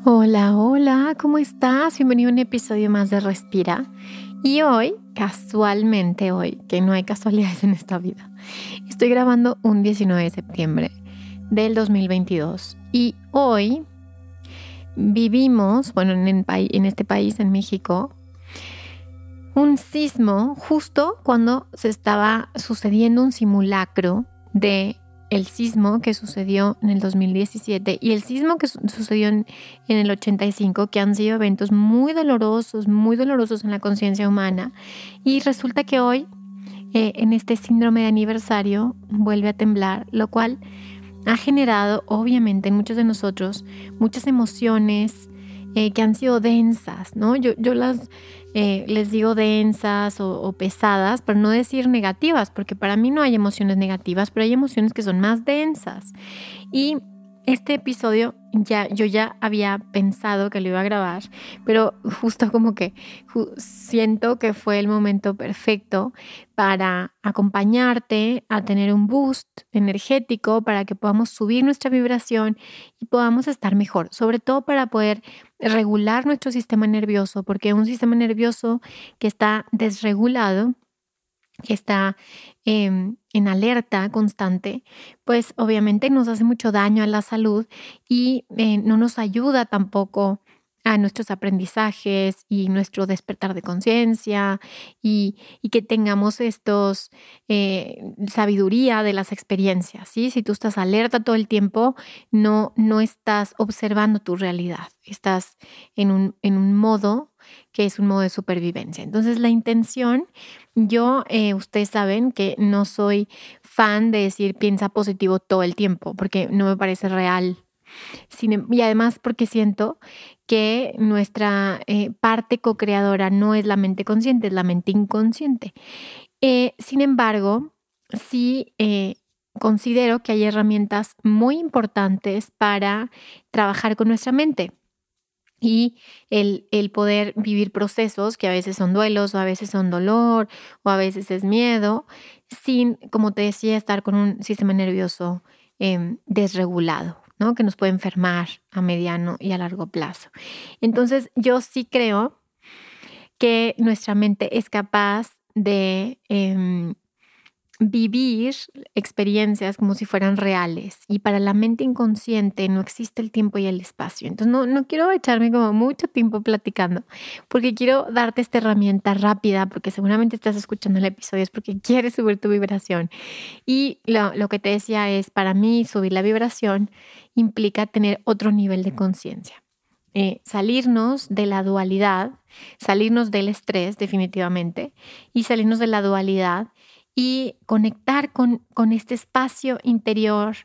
Hola, hola, ¿cómo estás? Bienvenido a un episodio más de Respira. Y hoy, casualmente hoy, que no hay casualidades en esta vida, estoy grabando un 19 de septiembre del 2022. Y hoy vivimos, bueno, en, en este país, en México, un sismo justo cuando se estaba sucediendo un simulacro de el sismo que sucedió en el 2017 y el sismo que sucedió en, el 85, que han sido eventos muy dolorosos, muy dolorosos en la conciencia humana. Y resulta que hoy, eh, en este síndrome de aniversario, vuelve a temblar, lo cual ha generado, obviamente, en muchos de nosotros muchas emociones eh, que han sido densas, ¿no? Yo, yo las eh, les digo densas o, pesadas, pero no decir negativas, porque para mí no hay emociones negativas, pero hay emociones que son más densas. Y este episodio ya yo ya había pensado que lo iba a grabar, pero justo como que siento que fue el momento perfecto para acompañarte a tener un boost energético para que podamos subir nuestra vibración y podamos estar mejor, sobre todo para poder regular nuestro sistema nervioso, porque un sistema nervioso que está desregulado que está em, en alerta constante, pues obviamente nos hace mucho daño a la salud y eh, no nos ayuda tampoco a nuestros aprendizajes y nuestro despertar de conciencia y, que tengamos estos eh, sabiduría de las experiencias. ¿sí? Si tú estás alerta todo el tiempo, no, no estás observando tu realidad, estás en un, en un modo que es un modo de supervivencia. Entonces la intención, yo, eh, ustedes saben que no soy fan de decir piensa positivo todo el tiempo, porque no me parece real. Em, y además porque siento que nuestra eh, parte co-creadora no es la mente consciente, es la mente inconsciente. Eh, sin embargo, sí considero que hay herramientas muy importantes para trabajar con nuestra mente y el, el, poder vivir procesos que a veces son duelos o a veces son dolor o a veces es miedo, sin, como te decía, estar con un sistema nervioso em, desregulado, ¿no? que nos puede enfermar a mediano y a largo plazo. Entonces, yo sí creo que nuestra mente es capaz de em, vivir experiencias como si fueran reales y para la mente inconsciente no existe el tiempo y el espacio. Entonces no, no quiero echarme como mucho tiempo platicando porque quiero darte esta herramienta rápida porque seguramente estás escuchando el episodio es porque quieres subir tu vibración. Y lo, lo que te decía es, para mí subir la vibración implica tener otro nivel de conciencia. Eh, salirnos de la dualidad, salirnos del estrés definitivamente y salirnos de la dualidad y conectar con, con este espacio interior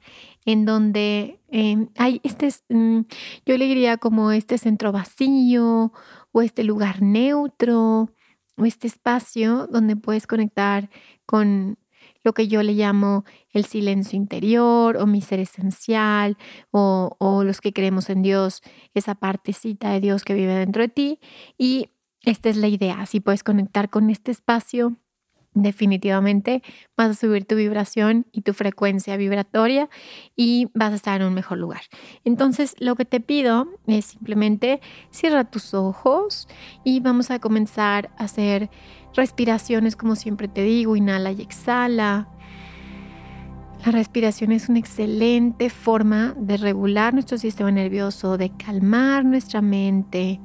en donde em, hay este, mm, yo le diría como este centro vacío o este lugar neutro o este espacio donde puedes conectar con lo que yo le llamo el silencio interior o mi ser esencial o, o los que creemos en Dios, esa partecita de Dios que vive dentro de ti. Y esta es la idea, si puedes conectar con este espacio definitivamente vas a subir tu vibración y tu frecuencia vibratoria y vas a estar en un mejor lugar. Entonces, lo que te pido es simplemente cierra tus ojos y vamos a comenzar a hacer respiraciones como siempre te digo, inhala y exhala. La respiración es una excelente forma de regular nuestro sistema nervioso, de calmar nuestra mente,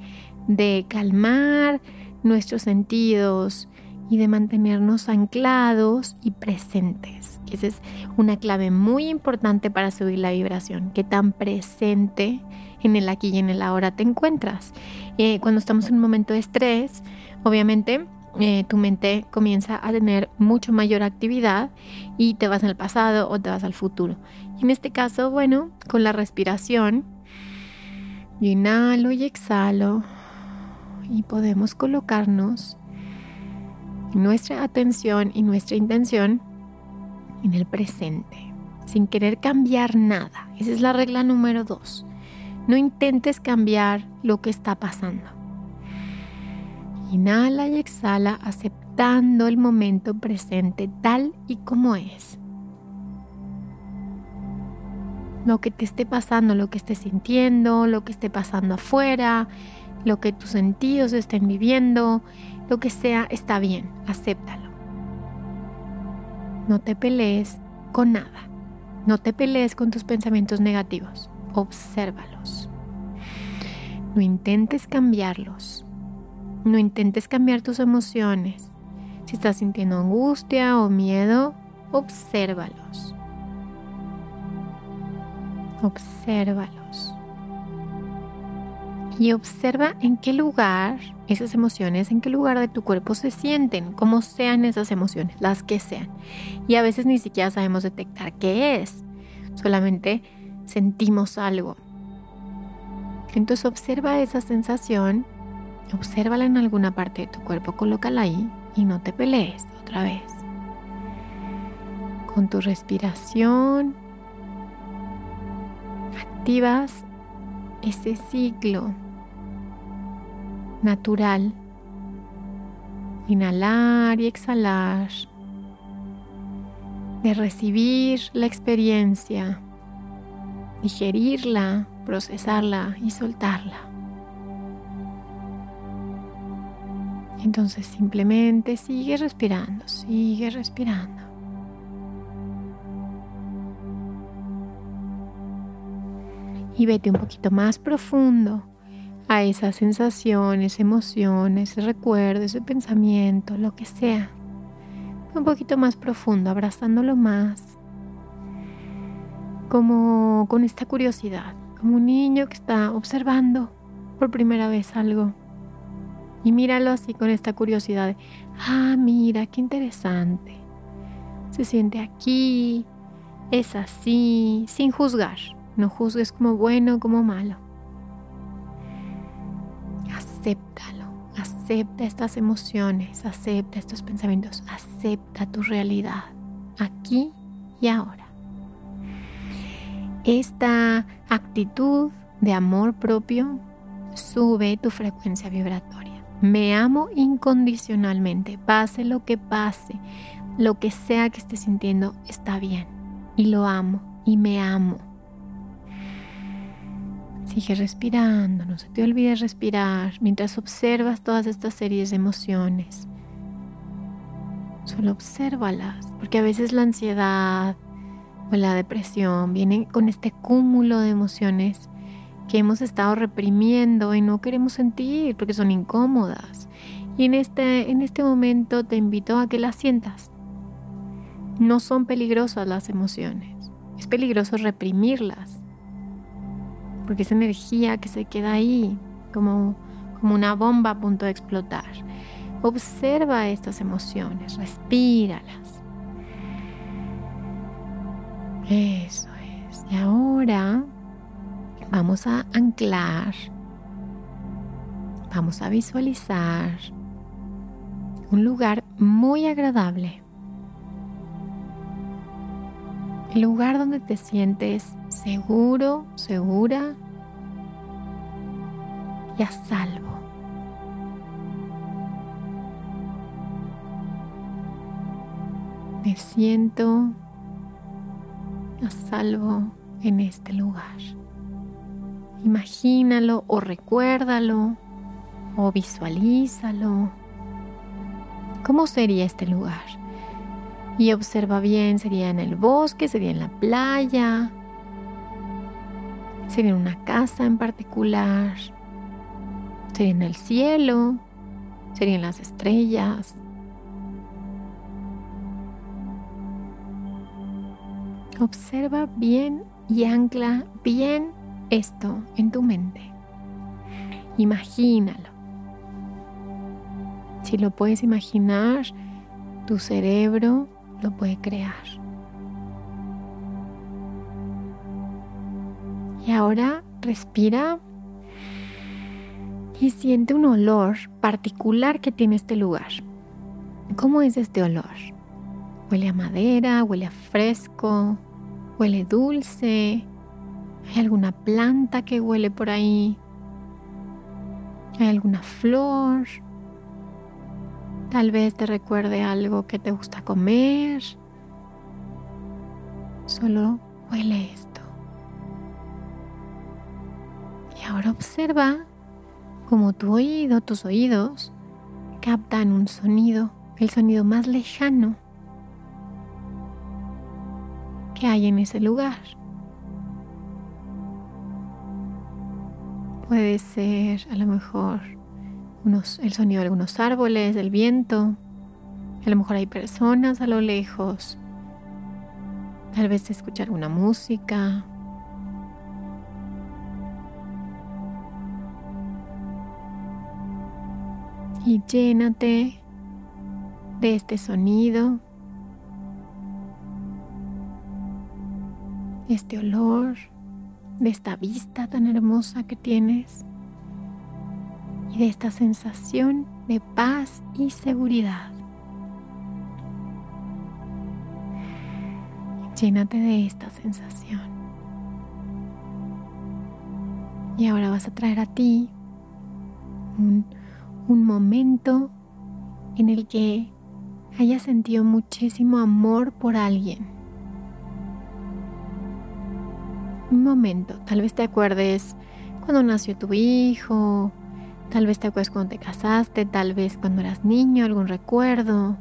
de calmar nuestros sentidos, y de mantenernos anclados y presentes. Esa es una clave muy importante para subir la vibración, que tan presente en el aquí y en el ahora te encuentras. Eh, cuando estamos en un momento de estrés, obviamente eh, tu mente comienza a tener mucho mayor actividad y te vas al pasado o te vas al futuro. Y en este caso, bueno, con la respiración, inhalo y exhalo y podemos colocarnos nuestra atención y nuestra intención en el presente, sin querer cambiar nada. Esa es la regla número dos. No intentes cambiar lo que está pasando. Inhala y exhala aceptando el momento presente tal y como es. lo que te esté pasando, lo que estés sintiendo, lo que esté pasando afuera, lo que tus sentidos estén viviendo, lo que sea, está bien, acéptalo. No te pelees con nada. No te pelees con tus pensamientos negativos. Obsérvalos. No intentes cambiarlos. No intentes cambiar tus emociones. Si estás sintiendo angustia o miedo, obsérvalos. Obsérvalos. Y observa en qué lugar esas emociones, en qué lugar de tu cuerpo se sienten, cómo sean esas emociones, las que sean. Y a veces ni siquiera sabemos detectar qué es, solamente sentimos algo. Entonces observa esa sensación, obsérvala en alguna parte de tu cuerpo, colócala ahí y no te pelees otra vez. Con tu respiración activas ese ciclo natural. Inhalar y exhalar. De recibir la experiencia, digerirla, procesarla y soltarla. Entonces simplemente sigue respirando, sigue respirando. Y vete un poquito más profundo a esa sensación, esa emoción, ese pensamiento, lo que sea. Un poquito más profundo, abrazándolo más. Como con esta curiosidad, como un niño que está observando por primera vez algo. Y míralo así con esta curiosidad de, ah, mira, qué interesante. Se siente aquí, es así, sin juzgar. No juzgues como bueno como malo acéptalo, acepta estas emociones, acepta estos pensamientos, acepta tu realidad aquí y ahora. Esta actitud de amor propio sube tu frecuencia vibratoria. Me amo incondicionalmente, pase lo que pase, lo que sea que esté sintiendo está bien y lo amo y me amo Sigue respirando, no se te olvide respirar mientras observas todas estas series de emociones. Solo obsérvalas, porque a veces la ansiedad o la depresión vienen con este cúmulo de emociones que hemos estado reprimiendo y no queremos sentir porque son incómodas. Y en este, en este momento te invito a que las sientas. No son peligrosas las emociones, es peligroso reprimirlas porque es energía que se queda ahí como, como una bomba a punto de explotar. Observa estas emociones, respíralas. Eso es. Y ahora vamos a anclar, vamos a visualizar un lugar muy agradable. El lugar donde te sientes seguro, segura y a salvo. Me siento a salvo en este lugar. Imagínalo o recuérdalo o visualízalo. ¿Cómo sería este lugar? Y observa bien, sería en el bosque, sería en la playa, sería en una casa en particular, sería en el cielo, sería en las estrellas. Observa bien y ancla bien esto en tu mente. Imagínalo. Si lo puedes imaginar, tu cerebro lo puede crear. Ahora respira y siente un olor particular que tiene este lugar. ¿Cómo es este olor? Huele a madera, huele a fresco, huele dulce. ¿Hay alguna planta que huele por ahí? ¿Hay alguna flor? Tal vez te recuerde algo que te gusta comer. Solo huele esto. Ahora observa cómo tu oído, tus oídos, captan un sonido, el sonido más lejano que hay en ese lugar. Puede ser a lo mejor el sonido de algunos árboles, del viento. A lo mejor hay personas a lo lejos. Tal vez escuchar alguna música. Y llénate de este sonido, este olor, de esta vista tan hermosa que tienes y de esta sensación de paz y seguridad. Llénate de esta sensación. Y ahora vas a traer a ti un, un momento en el que hayas sentido muchísimo amor por alguien. Un momento, tal vez te acuerdes cuando nació tu hijo, Tal vez te acuerdas cuando te casaste, tal vez cuando eras niño, algún recuerdo.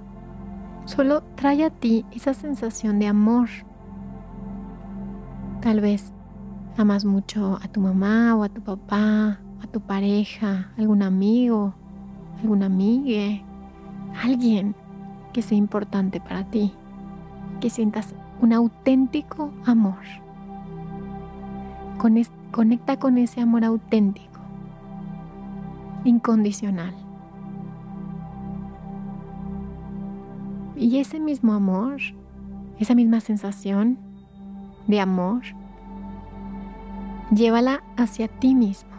Solo trae a ti esa sensación de amor. Tal vez amas mucho a tu mamá o a tu papá, a tu pareja, algún amigo, alguna amiga, alguien que sea importante para ti, que sientas un auténtico amor. conecta con ese amor auténtico incondicional. Y ese mismo amor, esa misma sensación de amor, llévala hacia ti mismo.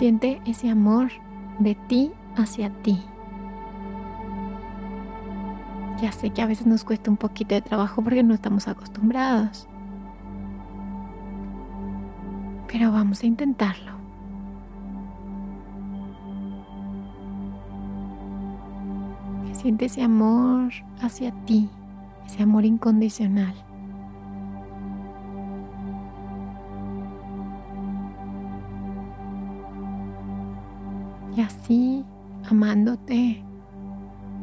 Siente ese amor de ti hacia ti. Ya sé que a veces nos cuesta un poquito de trabajo porque no estamos acostumbrados. pero vamos a intentarlo. Siente ese amor hacia ti, ese amor incondicional. Y así, amándote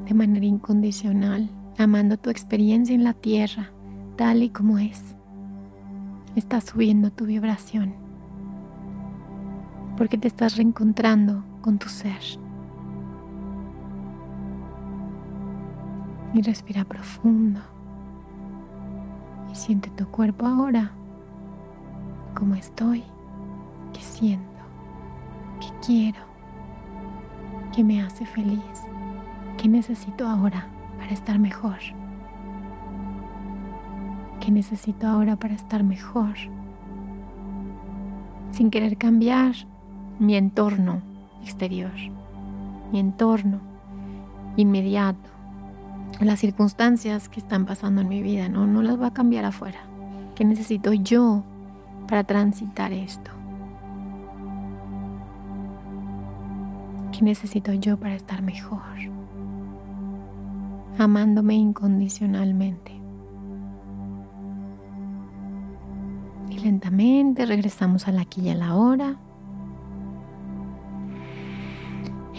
de manera incondicional, amando tu experiencia en la tierra, tal y como es, estás subiendo tu vibración porque te estás reencontrando con tu ser. Y respira profundo. Y siente tu cuerpo ahora. Cómo estoy. ¿Qué siento? ¿Qué quiero? ¿Qué me hace feliz? ¿Qué necesito ahora para estar mejor? ¿Qué necesito ahora para estar mejor? Sin querer cambiar, mi entorno exterior, mi entorno inmediato, las circunstancias que están pasando en mi vida, no, no las voy a cambiar afuera. ¿Qué necesito yo para transitar esto? ¿Qué necesito yo para estar mejor? Amándome incondicionalmente. Y lentamente regresamos al aquí y a la hora.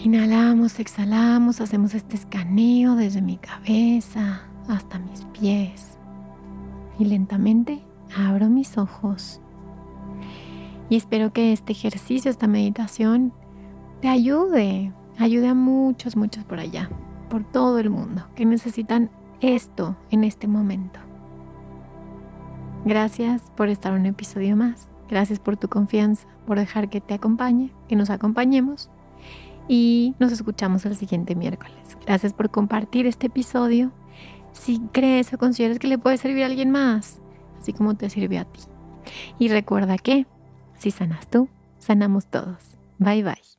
Inhalamos, exhalamos, hacemos este escaneo desde mi cabeza hasta mis pies. Y lentamente abro mis ojos. Y espero que este ejercicio, esta meditación, te ayude, ayude a muchos, muchos por allá, por todo el mundo, que necesitan esto en este momento. Gracias por estar un episodio más. Gracias por tu confianza, por dejar que te acompañe, que nos acompañemos y nos escuchamos el siguiente miércoles. Gracias por compartir este episodio. Si crees o consideras que le puede servir a alguien más, así como te sirve a ti. Y recuerda que si sanas tú, sanamos todos. Bye bye.